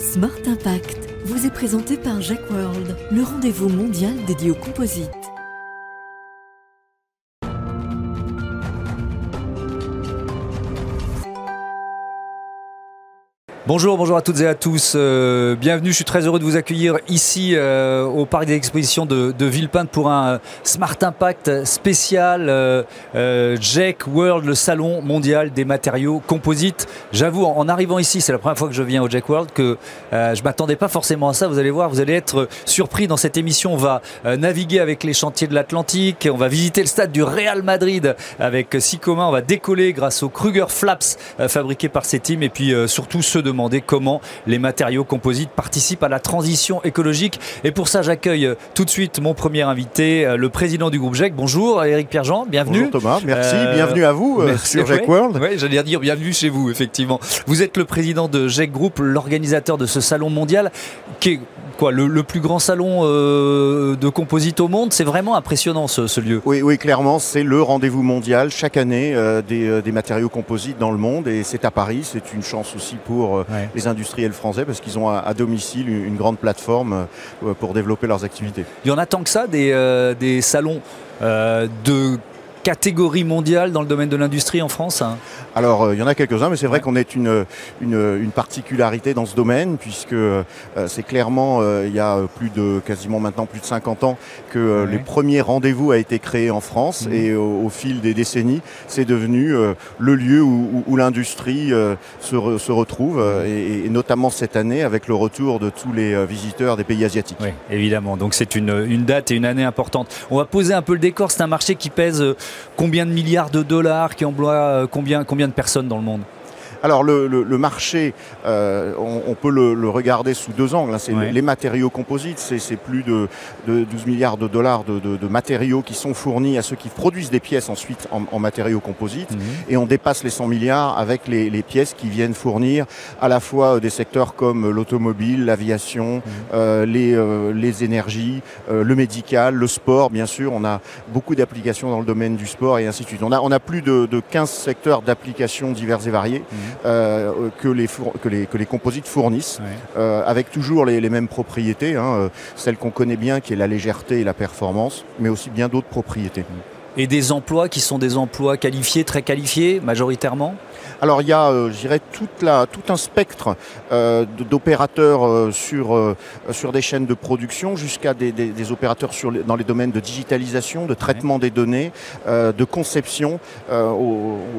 Smart Impact vous est présenté par Jack World, le rendez-vous mondial dédié aux composites. Bonjour, bonjour à toutes et à tous. Euh, bienvenue, je suis très heureux de vous accueillir ici euh, au parc des expositions de, de Villepinte pour un euh, Smart Impact spécial JEC World, le salon mondial des matériaux composites. J'avoue, en arrivant ici, c'est la première fois que je viens au JEC World, que je m'attendais pas forcément à ça. Vous allez voir, vous allez être surpris dans cette émission. On va naviguer avec les chantiers de l'Atlantique, on va visiter le stade du Real Madrid avec Sicoma, on va décoller grâce aux Kruger Flaps fabriqués par ces teams et puis surtout ceux de comment les matériaux composites participent à la transition écologique. Et pour ça, j'accueille euh, tout de suite mon premier invité, euh, le président du groupe GEC. Bonjour Eric Pierre-Jean, bienvenue. Bonjour Thomas, merci, euh, bienvenue à vous sur GEC World. Oui, j'allais dire bienvenue chez vous, effectivement. Vous êtes le président de GEC Group, l'organisateur de ce salon mondial qui est quoi, le, plus grand salon de composite au monde. C'est vraiment impressionnant ce, lieu. Oui, oui, clairement, c'est le rendez-vous mondial chaque année des, des, matériaux composites dans le monde et c'est à Paris. C'est une chance aussi pour les industriels français parce qu'ils ont à, domicile une, grande plateforme euh, pour développer leurs activités. Il y en a tant que ça des, euh, des salons euh, de catégorie mondiale dans le domaine de l'industrie en France hein Alors, euh, il y en a quelques-uns, mais c'est vrai qu'on est une, une, particularité dans ce domaine, puisque euh, c'est clairement, euh, il y a plus de, quasiment maintenant plus de 50 ans, que les premiers rendez-vous a été créé en France, mmh. et au, fil des décennies, c'est devenu le lieu où, l'industrie se, se, retrouve, et, notamment cette année avec le retour de tous les visiteurs des pays asiatiques. Oui, évidemment, donc c'est une, une date et une année importante. On va poser un peu le décor, c'est un marché qui pèse combien de milliards de dollars, qui emploie euh, combien, combien de personnes dans le monde? Alors le, marché, euh, on, peut le, regarder sous deux angles. Hein. C'est les matériaux composites, c'est plus de, 12 milliards de dollars de, matériaux qui sont fournis à ceux qui produisent des pièces ensuite en, matériaux composites. Mhm. Et on dépasse les 100 milliards avec les, pièces qui viennent fournir à la fois des secteurs comme l'automobile, l'aviation, mhm. euh, euh, les, énergies, le médical, le sport, bien sûr. On a beaucoup d'applications dans le domaine du sport et ainsi de suite. On a, on a plus de, 15 secteurs d'applications divers et variés. Mhm. Euh, que, les que, les, que les composites fournissent, euh, avec toujours les, mêmes propriétés, hein, euh, celles qu'on connaît bien, qui est la légèreté et la performance, mais aussi bien d'autres propriétés. Et des emplois qui sont des emplois qualifiés, très qualifiés, majoritairement alors il y a, euh, je dirais, toute la, tout un spectre euh, d'opérateurs euh, sur, sur des chaînes de production jusqu'à des, des, opérateurs sur dans les domaines de digitalisation, de traitement des données, de conception.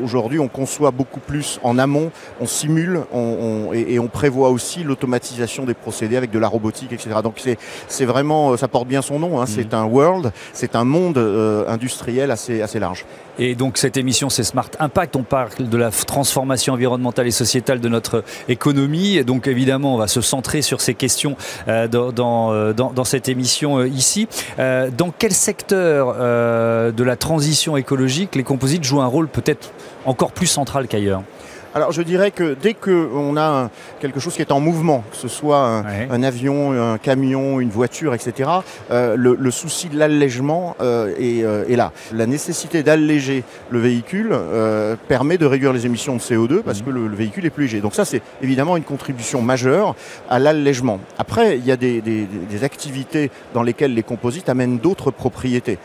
Aujourd'hui, on conçoit beaucoup plus en amont, on simule on, et, on prévoit aussi l'automatisation des procédés avec de la robotique, etc. Donc c'est vraiment, ça porte bien son nom, hein, c'est mmh. un world, c'est un monde industriel assez, assez large. Et donc cette émission, c'est Smart Impact. On parle de la transformation environnementale et sociétale de notre économie. Et donc évidemment, on va se centrer sur ces questions euh, dans, euh, dans, cette émission euh, ici. dans quel secteur de la transition écologique les composites jouent un rôle peut-être encore plus central qu'ailleurs? Alors je dirais que dès qu'on a quelque chose qui est en mouvement, que ce soit un, avion, un camion, une voiture, etc., euh, le, souci de l'allègement euh, euh, est, là. La nécessité d'alléger le véhicule permet de réduire les émissions de CO2 parce mhm. que le, véhicule est plus léger. Donc ça c'est évidemment une contribution majeure à l'allègement. Après, il y a des, activités dans lesquelles les composites amènent d'autres propriétés,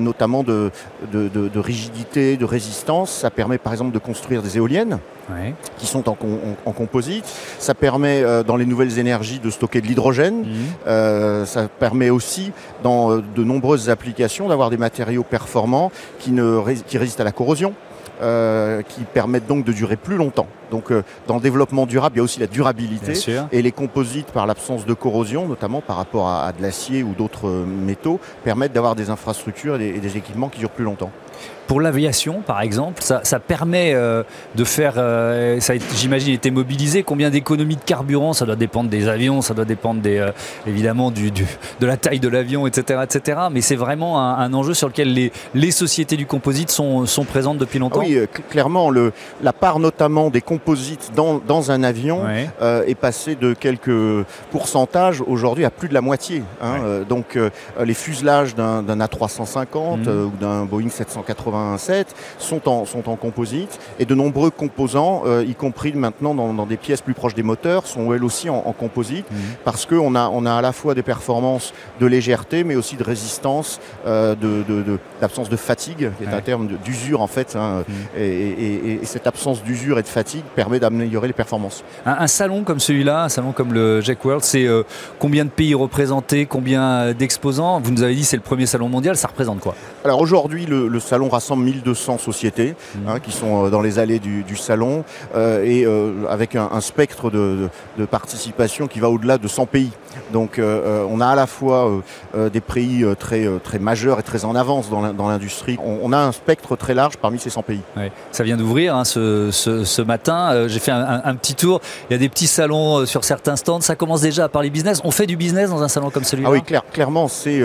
notamment de, de rigidité, de résistance. Ça permet par exemple de construire des éoliennes qui sont en, composite. Ça permet euh, dans les nouvelles énergies de stocker de l'hydrogène. Mhm. Euh, ça permet aussi dans euh, de nombreuses applications d'avoir des matériaux performants qui, ne, qui résistent à la corrosion. qui permettent donc de durer plus longtemps. Donc dans le développement durable, il y a aussi la durabilité et les composites par l'absence de corrosion, notamment par rapport à, de l'acier ou d'autres métaux, permettent d'avoir des infrastructures et des équipements qui durent plus longtemps. Pour l'aviation, par exemple, ça, permet euh, de faire, euh, ça j'imagine, été mobilisé. Combien d'économies de carburant Ça doit dépendre des avions, ça doit dépendre des, euh, évidemment du, de la taille de l'avion, etc., etc. Mais c'est vraiment un, enjeu sur lequel les, les sociétés du composite sont, sont présentes depuis longtemps. oui, clairement, le, la part notamment des composites dans, dans un avion est passée de quelques pourcentages aujourd'hui à plus de la moitié. Hein. donc les fuselages d'un A350 mmh. ou d'un Boeing 780 87 sont en, sont en composite et de nombreux composants, y compris maintenant dans, des pièces plus proches des moteurs, sont elles aussi en, composite mmh. parce qu'on a, on a à la fois des performances de légèreté mais aussi de résistance, d'absence de, de, de, fatigue, qui est un terme d'usure en fait. Hein, mmh. et, cette absence d'usure et de fatigue permet d'améliorer les performances. Un, salon comme celui-là, un salon comme le Jack World, c'est combien de pays représentés, combien d'exposants? Vous nous avez dit c'est le premier salon mondial, ça représente quoi? Alors aujourd'hui, le, salon rassemble 1200 sociétés mmh. hein, qui sont euh, dans les allées du, salon euh, et euh, avec un, spectre de, participation qui va au-delà de 100 pays. Donc on a à la fois des pays très, très majeurs et très en avance dans l'industrie. On, a un spectre très large parmi ces 100 pays. Ça vient d'ouvrir hein, ce, matin. J'ai fait un, petit tour. Il y a des petits salons sur certains stands. Ça commence déjà à parler business. On fait du business dans un salon comme celui-là Ah oui, clairement, c'est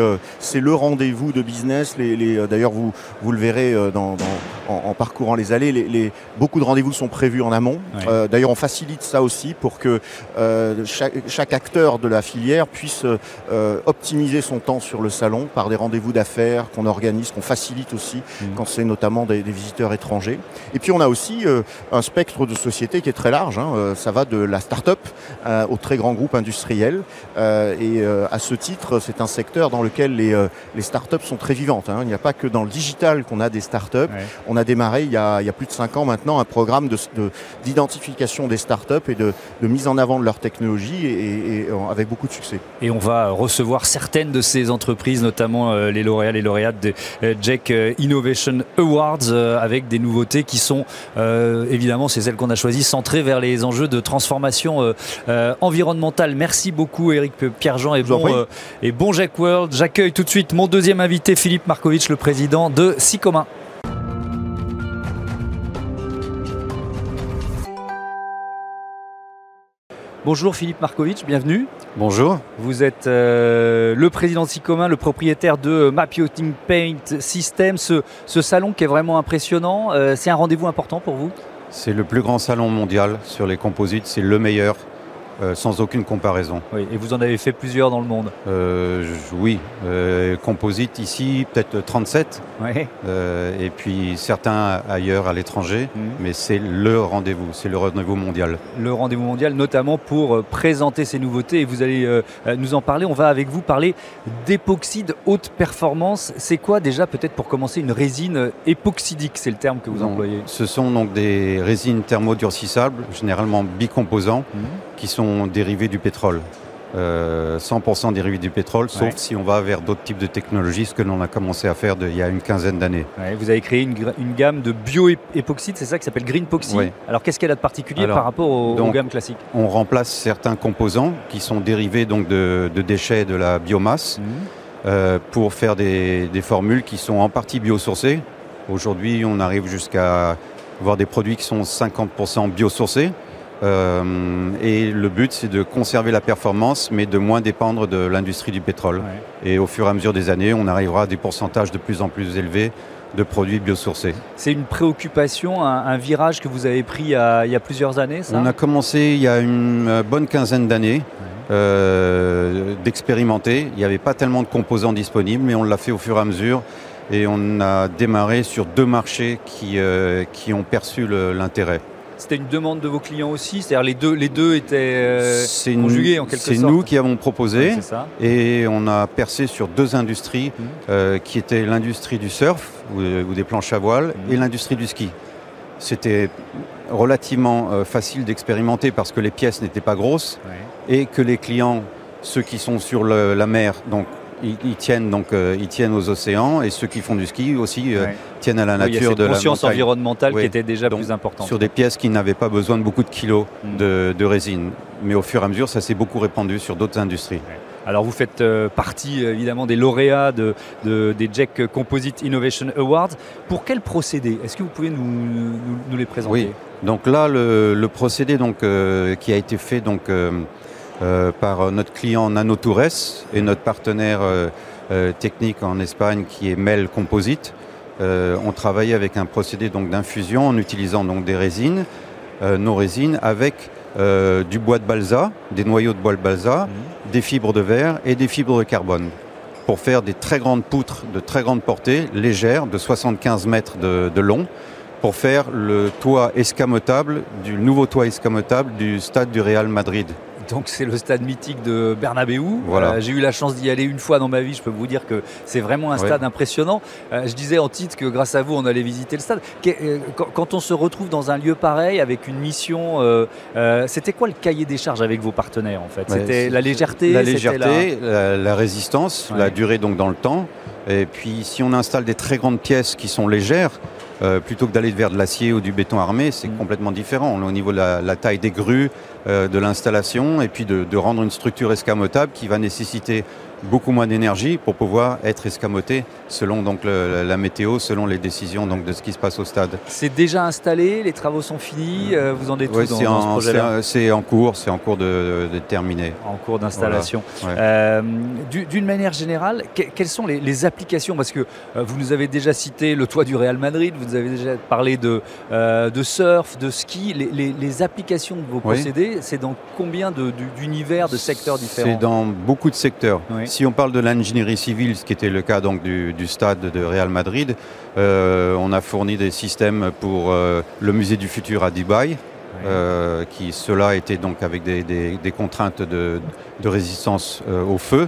le rendez-vous de business. Les, D'ailleurs, vous, vous le verrez dans en, parcourant les allées. Les, beaucoup de rendez-vous sont prévus en amont. Euh, d'ailleurs, on facilite ça aussi pour que euh, chaque, acteur de la filière puisse euh, optimiser son temps sur le salon par des rendez-vous d'affaires qu'on organise, qu'on facilite aussi mmh. quand c'est notamment des, visiteurs étrangers. Et puis, on a aussi un spectre de sociétés qui est très large. Hein. ça va de la start-up au très grand groupe industriel. et à ce titre, c'est un secteur dans lequel les, les start-up sont très vivantes. Hein. Il n'y a pas que dans le digital qu'on a des start-up. On a démarré il y a, plus de 5 ans maintenant un programme d'identification des startups et de, mise en avant de leur technologie et, avec beaucoup de succès. Et on va recevoir certaines de ces entreprises, notamment euh, les lauréats, les lauréates de euh, Jack euh, Innovation Awards, avec des nouveautés qui sont évidemment, c'est celles qu'on a choisies, centrées vers les enjeux de transformation environnementale. Merci beaucoup Eric Pierre-Jean et, bon, et bon Jack World. J'accueille tout de suite mon deuxième invité, Philippe Markovitch, le président de Sicoma. Bonjour Philippe Markovitch, bienvenue. Bonjour. Vous êtes euh, le président de Sicoma, le propriétaire de Mapioting Paint System, ce, salon qui est vraiment impressionnant. Euh, c'est un rendez-vous important pour vous? C'est le plus grand salon mondial sur les composites, c'est le meilleur. Euh, sans aucune comparaison. Oui, et vous en avez fait plusieurs dans le monde euh, Oui, euh, composite ici, peut-être 37. Oui. et puis certains ailleurs à l'étranger, mhm. mais c'est le rendez-vous, c'est le rendez-vous mondial. Le rendez-vous mondial, notamment pour présenter ces nouveautés, et vous allez nous en parler. On va avec vous parler d'époxyde haute performance. C'est quoi déjà, peut-être pour commencer, une résine époxydique? C'est le terme que vous employez. Ce sont donc des résines thermodurcissables, généralement bicomposants, mhm. Qui sont dérivés du pétrole. 100% euh, dérivés du pétrole, sauf si on va vers d'autres types de technologies, ce que l'on a commencé à faire il y a une quinzaine d'années. vous avez créé une, gamme de bio-époxyde, c'est ça qui s'appelle Green Alors qu'est-ce qu'elle a de particulier par rapport aux, gammes classiques? On remplace certains composants qui sont dérivés donc de, déchets de la biomasse mhm. euh, pour faire des, des, formules qui sont en partie biosourcées. Aujourd'hui, on arrive jusqu'à avoir des produits qui sont 50% biosourcés. Euh, et le but, c'est de conserver la performance, mais de moins dépendre de l'industrie du pétrole. Et au fur et à mesure des années, on arrivera à des pourcentages de plus en plus élevés de produits biosourcés. C'est une préoccupation, un, virage que vous avez pris il y a, plusieurs années On a commencé il y a une euh, bonne quinzaine d'années. Euh, d'expérimenter. Il n'y avait pas tellement de composants disponibles, mais on l'a fait au fur et à mesure. Et on a démarré sur deux marchés qui, qui ont perçu l'intérêt. C'était une demande de vos clients aussi C'est-à-dire les deux, les deux étaient euh, conjugués en quelque sorte C'est nous qui avons proposé et on a percé sur deux industries mmh. euh, qui étaient l'industrie du surf ou, des planches à voile mmh. et l'industrie du ski. C'était relativement euh, facile d'expérimenter parce que les pièces n'étaient pas grosses et que les clients, ceux qui sont sur la mer, donc ils, tiennent donc euh, ils tiennent aux océans et ceux qui font du ski aussi euh, tiennent à la nature il y a cette de conscience environnementale qui était déjà plus importante. Sur des pièces qui n'avaient pas besoin de beaucoup de kilos hmm. de, résine. Mais au fur et à mesure, ça s'est beaucoup répandu sur d'autres industries. Alors vous faites euh, partie évidemment des lauréats de, des Jack Composite Innovation Awards. Pour quel procédé? Est-ce que vous pouvez nous, nous, les présenter? Oui. Donc là, le, procédé donc, qui a été fait donc, euh, par notre client Nanotoures et notre partenaire euh, euh, technique en Espagne qui est Mel Composite. on travaille avec un procédé donc d'infusion en utilisant donc des résines, nos résines avec du bois de balsa, des noyaux de bois de balsa, mhm. des fibres de verre et des fibres de carbone pour faire des très grandes poutres de très grande portée, légères, de 75 mètres de, long, pour faire le toit escamotable, du nouveau toit escamotable du stade du Real Madrid. Donc c'est le stade mythique de Bernabeu. Voilà. Euh, j'ai eu la chance d'y aller une fois dans ma vie. Je peux vous dire que c'est vraiment un stade impressionnant. Euh, je disais en titre que grâce à vous, on allait visiter le stade. Euh, quand on se retrouve dans un lieu pareil avec une mission, c'était quoi le cahier des charges avec vos partenaires en fait? C'était la légèreté, la légèreté, la... résistance, la durée donc dans le temps. Et puis si on installe des très grandes pièces qui sont légères, euh, plutôt que d'aller vers de l'acier ou du béton armé, c'est mm. complètement différent. Au niveau de la, taille des grues, de l'installation, et puis de, de, rendre une structure escamotable qui va nécessiter beaucoup moins d'énergie pour pouvoir être escamoté selon donc la météo, selon les décisions donc de ce qui se passe au stade. C'est déjà installé, les travaux sont finis, euh, vous en êtes où dans, ce projet-là C'est en cours, c'est en cours de, terminer. En cours d'installation. Euh, d'une manière générale, quelles sont les, applications? Parce que euh, vous nous avez déjà cité le toit du Real Madrid, vous nous avez déjà parlé de, de surf, de ski. Les, applications de vos procédés, c'est dans combien d'univers, de, secteurs différents? C'est dans beaucoup de secteurs. Si on parle de l'ingénierie civile, ce qui était le cas donc du, stade de Real Madrid, euh, on a fourni des systèmes pour euh, le musée du futur à Dubaï, euh, qui cela était donc avec des, contraintes de, résistance au feu.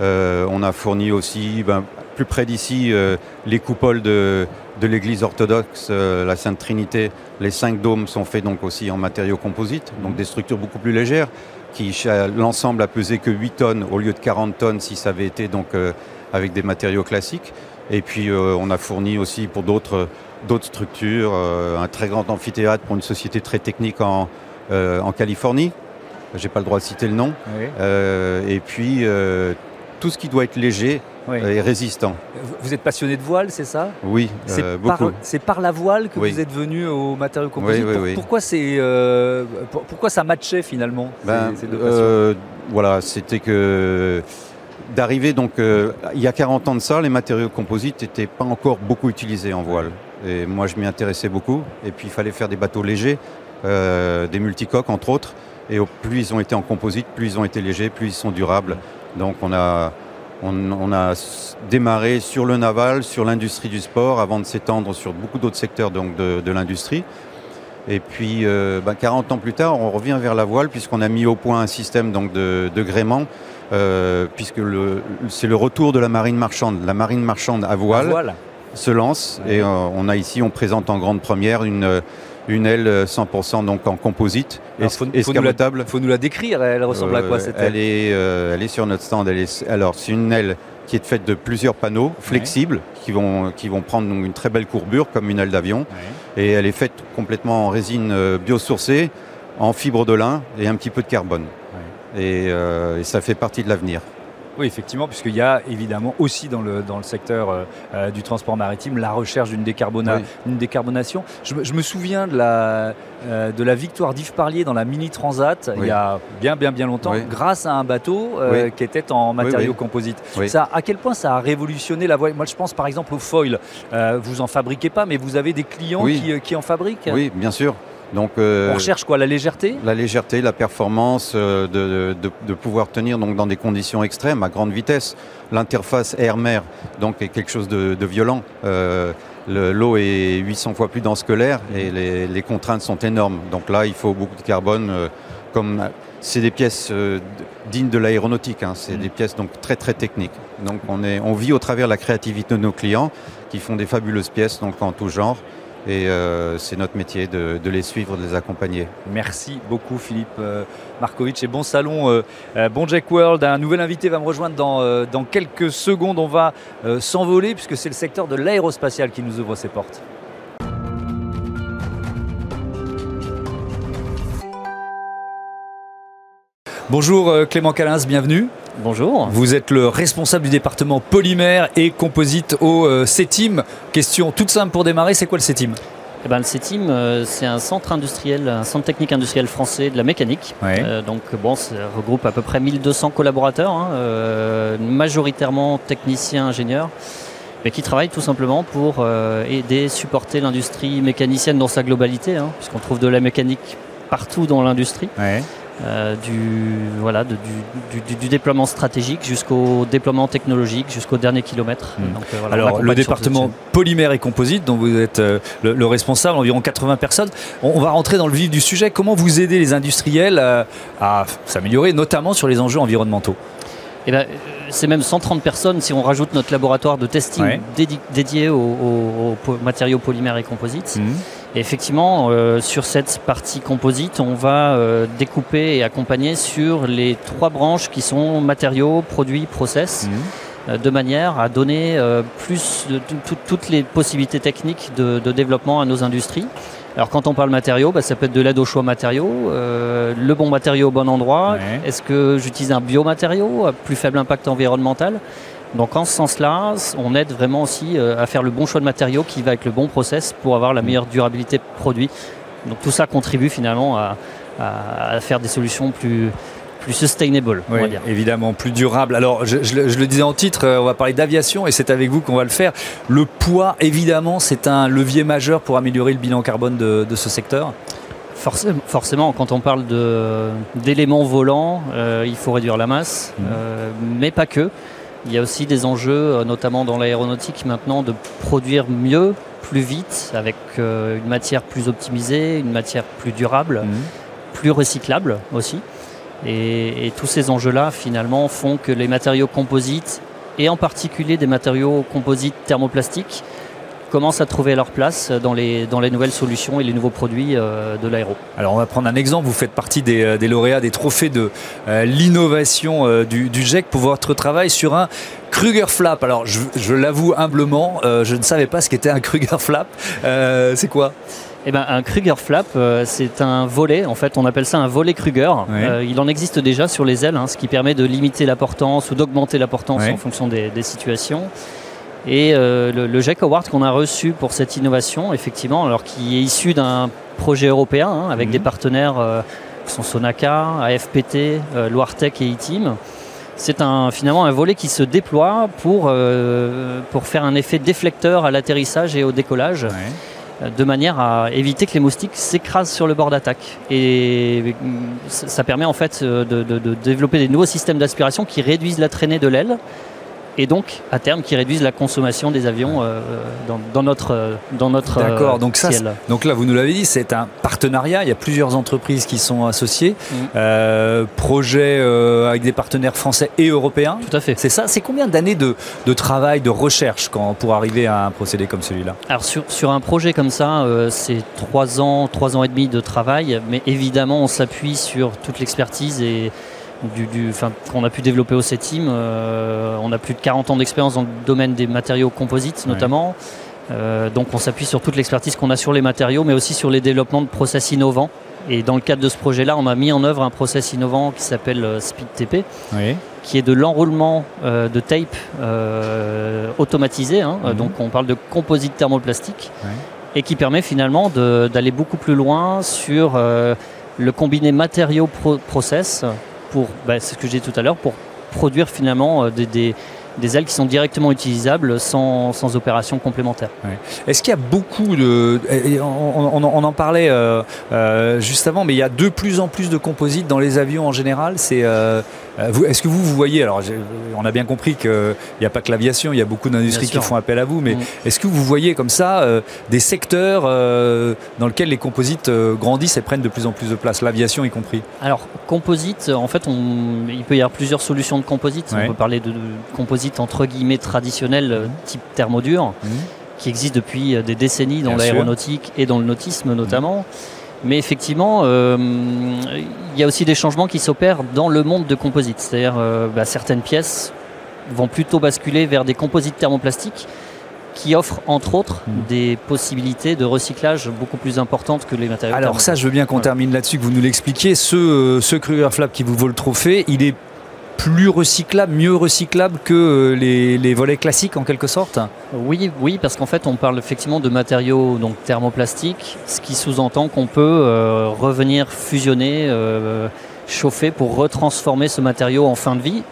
Mhm. on a fourni aussi, ben, plus près d'ici, les coupoles de, l'église orthodoxe, la Sainte Trinité. Les cinq dômes sont faits donc aussi en matériaux composites, donc mhm. des structures beaucoup plus légères qui l'ensemble a pesé que 8 tonnes au lieu de 40 tonnes si ça avait été donc euh, avec des matériaux classiques. Et puis euh, on a fourni aussi pour d'autres d'autres structures euh, un très grand amphithéâtre pour une société très technique en, en Californie. J'ai pas le droit de citer le nom. et puis tout ce qui doit être léger et résistant. Vous êtes passionné de voile, c'est ça? Oui, c'est beaucoup. C'est par la voile que vous êtes venu aux matériaux composites. pourquoi, c'est, pourquoi ça matchait finalement ben, Voilà, c'était que d'arriver donc il y a 40 ans de ça, les matériaux composites n'étaient pas encore beaucoup utilisés en voile. Et moi, je m'y intéressais beaucoup. Et puis, il fallait faire des bateaux légers, des multicoques entre autres. Et plus ils ont été en composite, plus ils ont été légers, plus ils sont durables. Donc, on a on, a démarré sur le naval, sur l'industrie du sport, avant de s'étendre sur beaucoup d'autres secteurs donc de, l'industrie. Et puis, 40 euh, ben, ans plus tard, on revient vers la voile, puisqu'on a mis au point un système donc, de, gréement, euh, puisque c'est le retour de la marine marchande. La marine marchande à voile, se lance, et euh, on a ici, on présente en grande première une une aile 100% donc en composite, alors, faut, escamotable. Il faut, nous la décrire, elle ressemble à quoi cette aile elle est, euh, elle est sur notre stand. Elle est, alors c'est une aile qui est faite de plusieurs panneaux flexibles qui, vont, qui vont prendre une très belle courbure comme une aile d'avion. Et elle est faite complètement en résine euh, biosourcée, en fibre de lin et un petit peu de carbone. Euh, et ça fait partie de l'avenir. Oui, effectivement, puisqu'il y a évidemment aussi dans le, dans le secteur euh, euh, du transport maritime la recherche d'une décarbonation. Je, me souviens de la, euh, de la victoire d'Yves Parlier dans la Mini Transat il y a bien, bien, bien longtemps, grâce à un bateau qui était en matériaux composites. Ça, à quel point ça a révolutionné la voile Moi, je pense par exemple au foil. vous en fabriquez pas, mais vous avez des clients qui, qui en fabriquent? Oui, bien sûr. Donc, euh, on recherche quoi La légèreté? La légèreté, la performance, euh, de, pouvoir tenir donc, dans des conditions extrêmes, à grande vitesse. L'interface air-mer donc, est quelque chose de, violent. Euh, l'eau est 800 fois plus dense que l'air et les, contraintes sont énormes. Donc là, il faut beaucoup de carbone. comme c'est des pièces dignes de l'aéronautique, hein. c'est mm. des pièces donc très très techniques. Donc on, est, on vit au travers la créativité de nos clients qui font des fabuleuses pièces donc en tout genre. Et euh, c'est notre métier de, les suivre, de les accompagner. Merci beaucoup Philippe euh, Markovitch et bon salon, euh, bon Jack World. Un nouvel invité va me rejoindre dans, dans quelques secondes. On va s'envoler puisque c'est le secteur de l'aérospatial qui nous ouvre ses portes. Bonjour Clément Calins, bienvenue. Bonjour. Vous êtes le responsable du département polymère et composite au euh, CETIM. Question toute simple pour démarrer, c'est quoi le CETIM eh ben, le CETIM, euh, c'est un centre industriel, un centre technique industriel français de la mécanique. Euh, donc bon, ça regroupe à peu près 1200 collaborateurs, hein, majoritairement techniciens, ingénieurs, mais qui travaillent tout simplement pour aider, supporter l'industrie mécanicienne dans sa globalité, hein, puisqu'on trouve de la mécanique partout dans l'industrie. Euh, du, voilà, du, du, déploiement stratégique jusqu'au déploiement technologique, jusqu'au dernier kilomètre. Hmm. Euh, Alors, le département polymère et composite, dont vous êtes euh, le, responsable, environ 80 personnes. On, va rentrer dans le vif du sujet. Comment vous aidez les industriels à, s'améliorer, notamment sur les enjeux environnementaux? Eh ben, c'est même 130 personnes si on rajoute notre laboratoire de testing dédié aux, matériaux polymères et composites. Effectivement, euh, sur cette partie composite, on va euh, découper et accompagner sur les trois branches qui sont matériaux, produits, process. Mhm. Euh, de manière à donner plus de toutes les possibilités techniques de, développement à nos industries. Alors quand on parle matériaux, bah, ça peut être de l'aide au choix matériaux, le bon matériau au bon endroit. Est-ce que j'utilise un biomatériau à plus faible impact environnemental? Donc en ce sens-là, on aide vraiment aussi euh, à faire le bon choix de matériaux qui va avec le bon process pour avoir la meilleure durabilité produit. Donc tout ça contribue finalement à, faire des solutions plus, plus sustainable, on va dire. Évidemment, plus durable. Alors, je, le disais en titre, euh, on va parler d'aviation et c'est avec vous qu'on va le faire. Le poids, évidemment, c'est un levier majeur pour améliorer le bilan carbone de, ce secteur. Forcément, quand on parle d'éléments volants, euh, il faut réduire la masse, mmh. mais pas que. Il y a aussi des enjeux, euh, notamment dans l'aéronautique maintenant, de produire mieux, plus vite, avec euh, une matière plus optimisée, une matière plus durable, mhm. plus recyclable aussi. Et, tous ces enjeux-là, finalement, font que les matériaux composites, et en particulier des matériaux composites thermoplastiques, commencent à trouver leur place dans les, dans les nouvelles solutions et les nouveaux produits euh, de l'aéro. Alors on va prendre un exemple, vous faites partie des, euh, lauréats des trophées de euh, l'innovation du, du, GEC pour votre travail sur un Kruger Flap. Alors je, l'avoue humblement, je ne savais pas ce qu'était un Kruger Flap. c'est quoi? Eh ben, un Kruger flap, c'est un volet, en fait on appelle ça un volet Kruger. il en existe déjà sur les ailes, hein, ce qui permet de limiter la portance ou d'augmenter la portance en fonction des, des situations. Et euh, le, le GEC Award qu'on a reçu pour cette innovation, effectivement, alors qui est issu d'un projet européen hein, avec mhm. des partenaires euh, qui sont Sonaca, AFPT, euh, Loirtec et ITIM. C'est un, finalement un volet qui se déploie pour, pour faire un effet déflecteur à l'atterrissage et au décollage. de manière à éviter que les moustiques s'écrasent sur le bord d'attaque. Et ça permet en fait de, de développer des nouveaux systèmes d'aspiration qui réduisent la traînée de l'aile et donc à terme qui réduisent la consommation des avions euh, dans, notre dans notre D'accord. donc ça, donc là vous nous l'avez dit, c'est un partenariat. Il y a plusieurs entreprises qui sont associées, mm. euh, projet euh, avec des partenaires français et européens. Tout à fait. C'est ça. C'est combien d'années de, de, travail, de recherche quand, pour arriver à un procédé comme celui-là? Alors sur, sur un projet comme ça, c'est trois ans, trois ans et demi de travail, mais évidemment on s'appuie sur toute l'expertise et du, qu'on a pu développer au CETIM. Euh, on a plus de 40 ans d'expérience dans le domaine des matériaux composites notamment. Euh, donc on s'appuie sur toute l'expertise qu'on a sur les matériaux, mais aussi sur les développements de process innovants. Et dans le cadre de ce projet-là, on a mis en œuvre un process innovant qui s'appelle euh, SpeedTP, qui est de l'enroulement de tape automatisé. Hein. Mhm. Donc on parle de composite thermoplastique, et qui permet finalement d'aller beaucoup plus loin sur le combiné matériaux-process pour, bah, ce que j'ai dit tout à l'heure, pour produire finalement euh, des, des ailes qui sont directement utilisables sans, sans opération complémentaire. Est-ce qu'il y a beaucoup de... On, en parlait euh, euh, juste avant, mais il y a de plus en plus de composites dans les avions en général. C'est, euh, est-ce que vous, vous voyez, alors on a bien compris qu'il n'y a pas que l'aviation, il y a beaucoup d'industries qui font appel à vous, mais mm. est-ce que vous voyez comme ça des secteurs dans lesquels les composites grandissent et prennent de plus en plus de place, l'aviation y compris? Alors, composite, en fait, on, il peut y avoir plusieurs solutions de composite. On peut parler de, de composite entre guillemets traditionnel euh, type thermodure mhm. qui existe depuis euh, des décennies dans l'aéronautique et dans le nautisme notamment. Mais effectivement, euh, il y a aussi des changements qui s'opèrent dans le monde de composite. C'est-à-dire bah, certaines pièces vont plutôt basculer vers des composites thermoplastiques qui offrent entre autres mhm. des possibilités de recyclage beaucoup plus importantes que les matériaux. Alors ça, je veux bien qu'on termine là-dessus, que vous nous l'expliquiez. Ce, ce Kruger Flap qui vous vaut le trophée, il est plus recyclable, mieux recyclable que euh, les, volets classiques en quelque sorte Oui, oui, parce qu'en fait on parle effectivement de matériaux donc thermoplastiques, ce qui sous-entend qu'on peut euh, revenir fusionner, euh, chauffer pour retransformer ce matériau en fin de vie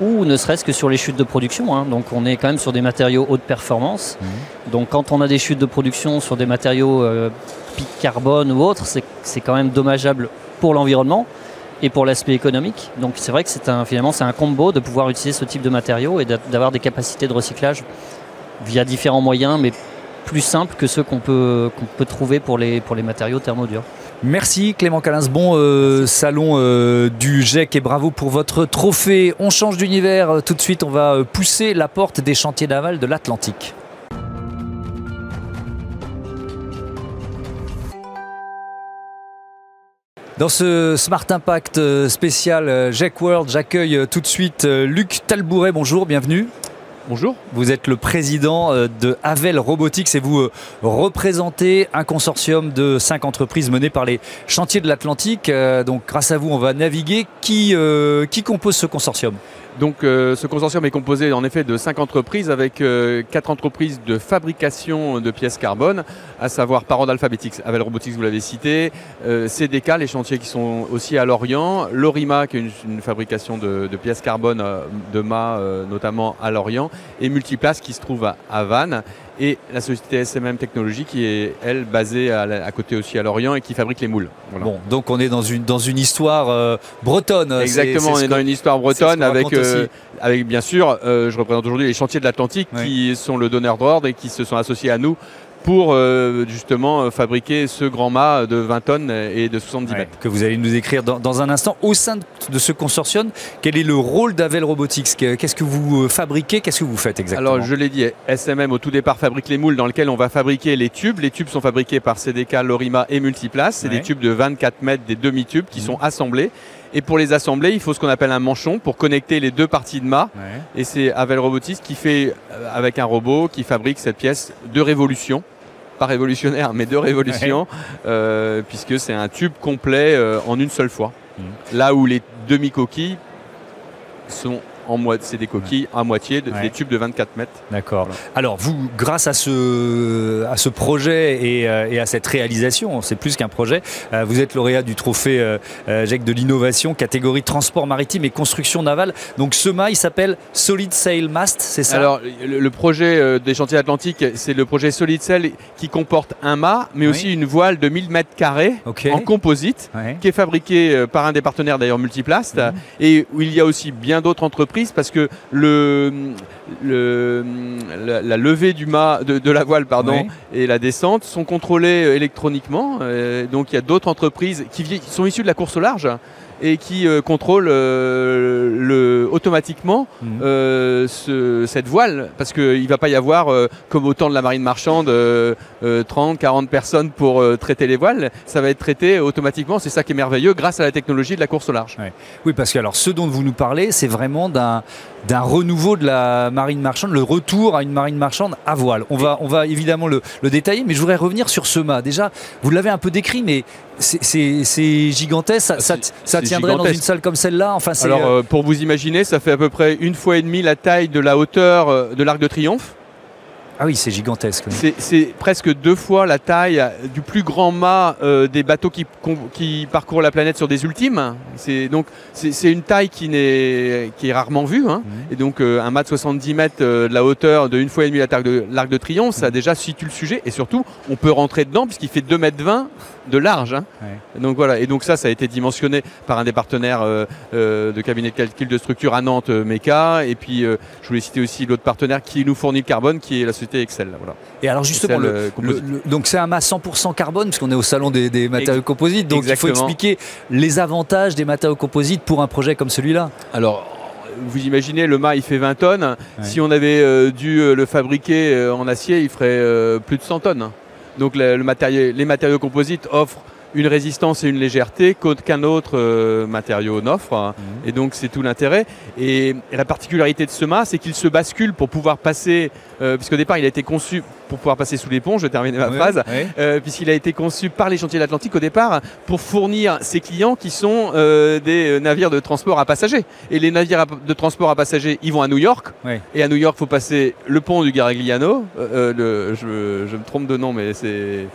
ou ne serait-ce que sur les chutes de production. Hein. Donc on est quand même sur des matériaux haute performance. Mmh. Donc quand on a des chutes de production sur des matériaux pic carbone ou autres, c'est quand même dommageable pour l'environnement et pour l'aspect économique. Donc c'est vrai que c'est un, combo de pouvoir utiliser ce type de matériaux et d'avoir des capacités de recyclage via différents moyens, mais plus simples que ceux qu'on peut, qu'on peut trouver pour les, pour les matériaux thermodurs. Merci Clément Calins, bon euh, salon euh, du GEC et bravo pour votre trophée. On change d'univers euh, tout de suite, on va pousser la porte des chantiers navals de l'Atlantique. Dans ce Smart Impact spécial GEC World, j'accueille tout de suite Luc Talbouret. Bonjour, bienvenue. Bonjour. Vous êtes le président euh, de Havel Robotics et vous euh, représentez un consortium de cinq entreprises menées par les chantiers de l'Atlantique. Euh, donc grâce à vous, on va naviguer. Qui, qui compose ce consortium? Donc euh, ce consortium est composé en effet de cinq entreprises avec euh, quatre entreprises de fabrication de pièces carbone, à savoir Parole Alphabetics, Avel Robotics, vous l'avez cité, euh, CDK, les chantiers qui sont aussi à Lorient, Lorima qui est une, fabrication de, pièces carbone de mâts notamment à Lorient, et Multiplace qui se trouve à Vannes et la société SMM Technologies qui est, elle, basée à, côté aussi à Lorient et qui fabrique les moules. Bon, donc on est dans une, dans une histoire euh, bretonne. Exactement, on est dans une histoire bretonne avec, euh, avec, bien sûr, euh, je représente aujourd'hui les chantiers de l'Atlantique qui sont le donneur d'ordre et qui se sont associés à nous pour euh, justement euh, fabriquer ce grand mât de 20 tonnes et de 70 mètres. Que vous allez nous écrire dans, un instant. Au sein de ce consortium, quel est le rôle d'Avel Robotics Qu'est-ce que vous euh, fabriquez Qu'est-ce que vous faites exactement Alors je l'ai dit, SMM au tout départ fabrique les moules dans lesquels on va fabriquer les tubes. Les tubes sont fabriqués par CDK, Lorima et Multiplace. C'est des tubes de 24 mètres, des demi-tubes qui mmh. sont assemblés. Et pour les assembler, il faut ce qu'on appelle un manchon pour connecter les deux parties de mât. Et c'est Avel Robotics qui fait, avec un robot, qui fabrique cette pièce de révolution pas révolutionnaire, mais de révolution, euh, puisque c'est un tube complet euh, en une seule fois. Mmh. Là où les demi-coquilles sont en c'est des coquilles à moitié, des tubes de 24 mètres. D'accord. Alors vous, grâce à ce, à ce projet et, euh, à cette réalisation, c'est plus qu'un projet, euh, vous êtes lauréat du trophée euh, de l'innovation, catégorie transport maritime et construction navale. Donc ce mât, il s'appelle Solid Sail Mast, c'est ça? Alors le, projet des chantiers atlantiques, c'est le projet Solid Sail qui comporte un mât, mais aussi une voile de 1000 mètres carrés en composite, qui est fabriquée par un des partenaires d'ailleurs Multiplast, mhm. et où il y a aussi bien d'autres entreprises parce que le, la, levée du mât, de, la voile pardon, et la descente sont contrôlées euh, électroniquement. Euh, donc il y a d'autres entreprises qui, sont issues de la course au large et qui euh, contrôlent le, automatiquement mhm. cette voile parce qu'il ne va pas y avoir comme au temps de la marine marchande 30, 40 personnes pour traiter les voiles. Ça va être traité automatiquement. C'est ça qui est merveilleux grâce à la technologie de la course au large. Oui, parce que alors ce dont vous nous parlez, c'est vraiment d'un d'un renouveau de la marine marchande, le retour à une marine marchande à voile. On va, on va évidemment le, détailler, mais je voudrais revenir sur ce mât. Déjà, vous l'avez un peu décrit, mais c'est gigantesque. Ça, ça, tiendrait dans une salle comme celle-là? Enfin, Alors, euh, pour vous imaginer, ça fait à peu près une fois et demie la taille de la hauteur euh, de l'Arc de Triomphe. Ah oui, c'est gigantesque. C'est presque deux fois la taille du plus grand mât euh, des bateaux qui, qui, parcourent la planète sur des ultimes. C'est donc c'est une taille qui, est, qui est rarement vue. Hein. Mhm. Et donc euh, un mât de 70 mètres euh, de la hauteur de une fois et demie la taille de l'arc de triomphe, ça mhm. déjà situe le sujet. Et surtout, on peut rentrer dedans puisqu'il fait 2 mètres 20 de large. Hein. Donc voilà. Et donc ça, ça a été dimensionné par un des partenaires de cabinet de calcul de structure à Nantes, MECA. Et puis je voulais citer aussi l'autre partenaire qui nous fournit le carbone, qui est la Excel. Voilà. Et alors justement, euh, donc c'est un mât 100% carbone, puisqu'on est au salon des, matériaux composites. Donc il faut expliquer les avantages des matériaux composites pour un projet comme celui-là. Alors vous imaginez, le mât il fait 20 tonnes. Si on avait euh, dû euh, le fabriquer en acier, il ferait plus de 100 tonnes. Donc le, les matériaux composites offrent une résistance et une légèreté qu'aucun autre euh, matériau n'offre. Mhm. Et donc c'est tout l'intérêt. Et, la particularité de ce mât, c'est qu'il se bascule pour pouvoir passer, euh, puisqu'au départ il a été conçu pour pouvoir passer sous les ponts, je termine ma phrase, euh, puisqu'il a été conçu par les chantiers de l'Atlantique au départ pour fournir ses clients qui sont des navires de transport à passagers. Et les navires de transport à passagers, ils vont à New York. Et à New York, il faut passer le pont du Garigliano. Le, je, je me trompe de nom, mais c'est...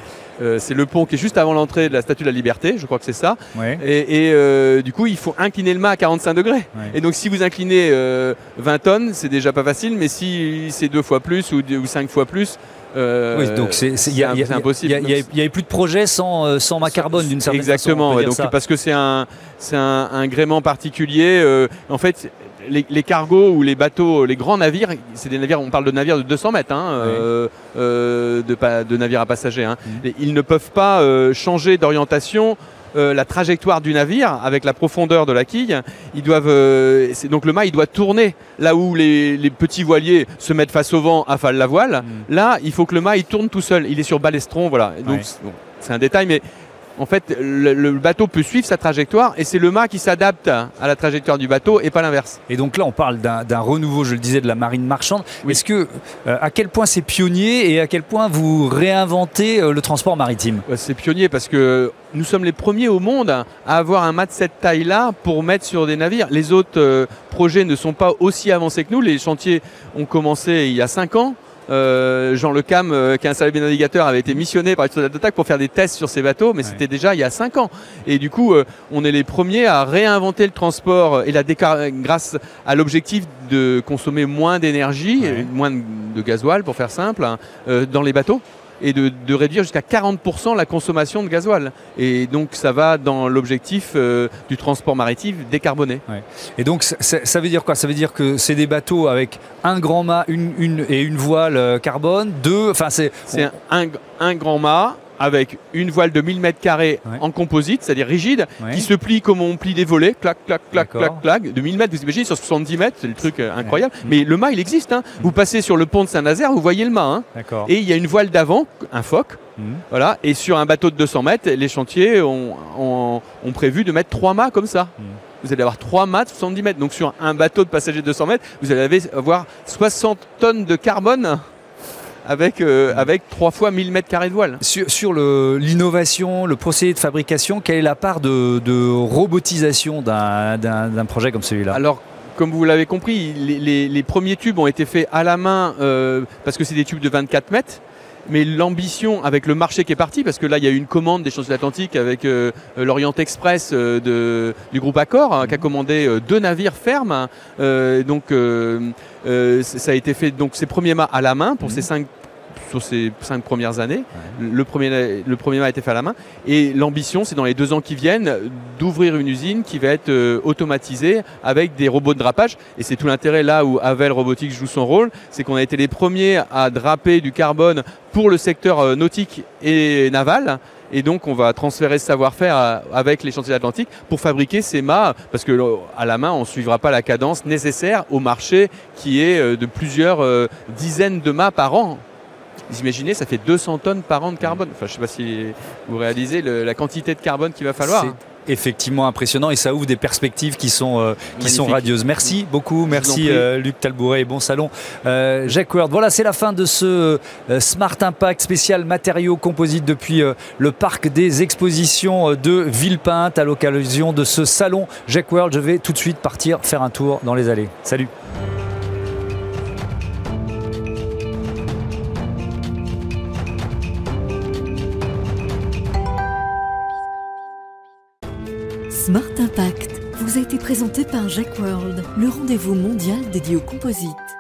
Euh, c'est le pont qui est juste avant l'entrée de la Statue de la Liberté, je crois que c'est ça. Et, euh, du coup, il faut incliner le mât à 45 degrés. Et donc, si vous inclinez 20 euh, tonnes, c'est déjà pas facile, mais si c'est deux fois plus ou, ou cinq fois plus, oui, donc c'est impossible. Il n'y avait plus de projet sans, sans mât carbone d'une certaine Exactement, façon. Exactement, parce que c'est un, un, un, gréement particulier. en fait, les, cargos ou les bateaux, les grands navires, c'est des navires, on parle de navires de 200 mètres, hein, euh, euh, de, navires à passagers. Hein. Mm. Ils ne peuvent pas euh, changer d'orientation. la trajectoire du navire avec la profondeur de la quille, ils doivent donc le mât il doit tourner là où les, petits voiliers se mettent face au vent, affalent la voile. Mm. Là, il faut que le mât il tourne tout seul. Il est sur balestron, voilà. Donc c'est un détail, mais en fait, le, bateau peut suivre sa trajectoire et c'est le mât qui s'adapte à la trajectoire du bateau et pas l'inverse. Et donc là, on parle d'un renouveau, je le disais, de la marine marchande. Est-ce que, euh, à quel point c'est pionnier et à quel point vous réinventez euh, le transport maritime? C'est pionnier parce que nous sommes les premiers au monde à avoir un mât de cette taille-là pour mettre sur des navires. Les autres euh, projets ne sont pas aussi avancés que nous. Les chantiers ont commencé il y a 5 ans. Euh, Jean Le Cam, euh, qui est un salarié navigateur, avait été missionné par les d'attaque pour faire des tests sur ces bateaux, mais c'était déjà il y a 5 ans. Et du coup, euh, on est les premiers à réinventer le transport et la grâce à l'objectif de consommer moins d'énergie, moins de gasoil pour faire simple, hein, dans les bateaux et de, réduire jusqu'à 40% la consommation de gasoil. Et donc ça va dans l'objectif euh, du transport maritime décarboné. Et donc ça, veut dire quoi? Ça veut dire que c'est des bateaux avec un grand mât une, et une voile euh, carbone, deux... Enfin c'est un, un grand mât, avec une voile de 1000 mètres carrés en composite, c'est-à-dire rigide, qui se plie comme on plie des volets, clac, clac, clac, clac, clac, de 1000 mètres, vous imaginez, sur 70 mètres, c'est le truc euh, incroyable. Mais le mât, il existe. Hein. Vous passez sur le pont de Saint-Nazaire, vous voyez le mât. Hein. Et il y a une voile d'avant, un phoque, mmh. voilà, et sur un bateau de 200 mètres, les chantiers ont, prévu de mettre trois mâts comme ça. Mmh. Vous allez avoir trois mâts de 70 mètres. Donc sur un bateau de passagers de 200 mètres, vous allez avoir 60 tonnes de carbone avec, euh, avec 3 fois 1000 mètres carrés de voile. Sur, sur l'innovation, le, procédé de fabrication, quelle est la part de, de robotisation d'un projet comme celui-là? Alors, comme vous l'avez compris, les, les, premiers tubes ont été faits à la main euh, parce que c'est des tubes de 24 mètres mais l'ambition avec le marché qui est parti, parce que là il y a eu une commande des Champs Atlantiques avec euh, l'Orient Express euh, de, du groupe Accor hein, qui a commandé euh, deux navires fermes. donc ça a été fait donc ces premiers mâts à la main pour ces mhm. cinq sur ces cinq premières années. Le, premier, le premier mât a été fait à la main. Et l'ambition, c'est dans les deux ans qui viennent, d'ouvrir une usine qui va être euh, automatisée avec des robots de drapage. Et c'est tout l'intérêt là où Avel Robotics joue son rôle, c'est qu'on a été les premiers à draper du carbone pour le secteur euh, nautique et naval. Et donc, on va transférer ce savoir-faire euh, avec les chantiers atlantiques pour fabriquer ces mâts, parce que à la main, on ne suivra pas la cadence nécessaire au marché qui est de plusieurs dizaines de mâts par an. Vous imaginez, ça fait 200 tonnes par an de carbone. Enfin, je ne sais pas si vous réalisez la quantité de carbone qu'il va falloir. Effectivement impressionnant et ça ouvre des perspectives qui sont, euh, qui sont radieuses. Merci beaucoup, merci euh, Luc Talbouret et bon salon. Euh, Jacques Ward, voilà, c'est la fin de ce Smart Impact spécial matériaux composites depuis le parc des expositions de Villepinte à l'occasion de ce salon. Jacques World, je vais tout de suite partir faire un tour dans les allées. Salut. Présenté par Jacques World, le rendez-vous mondial dédié aux composites.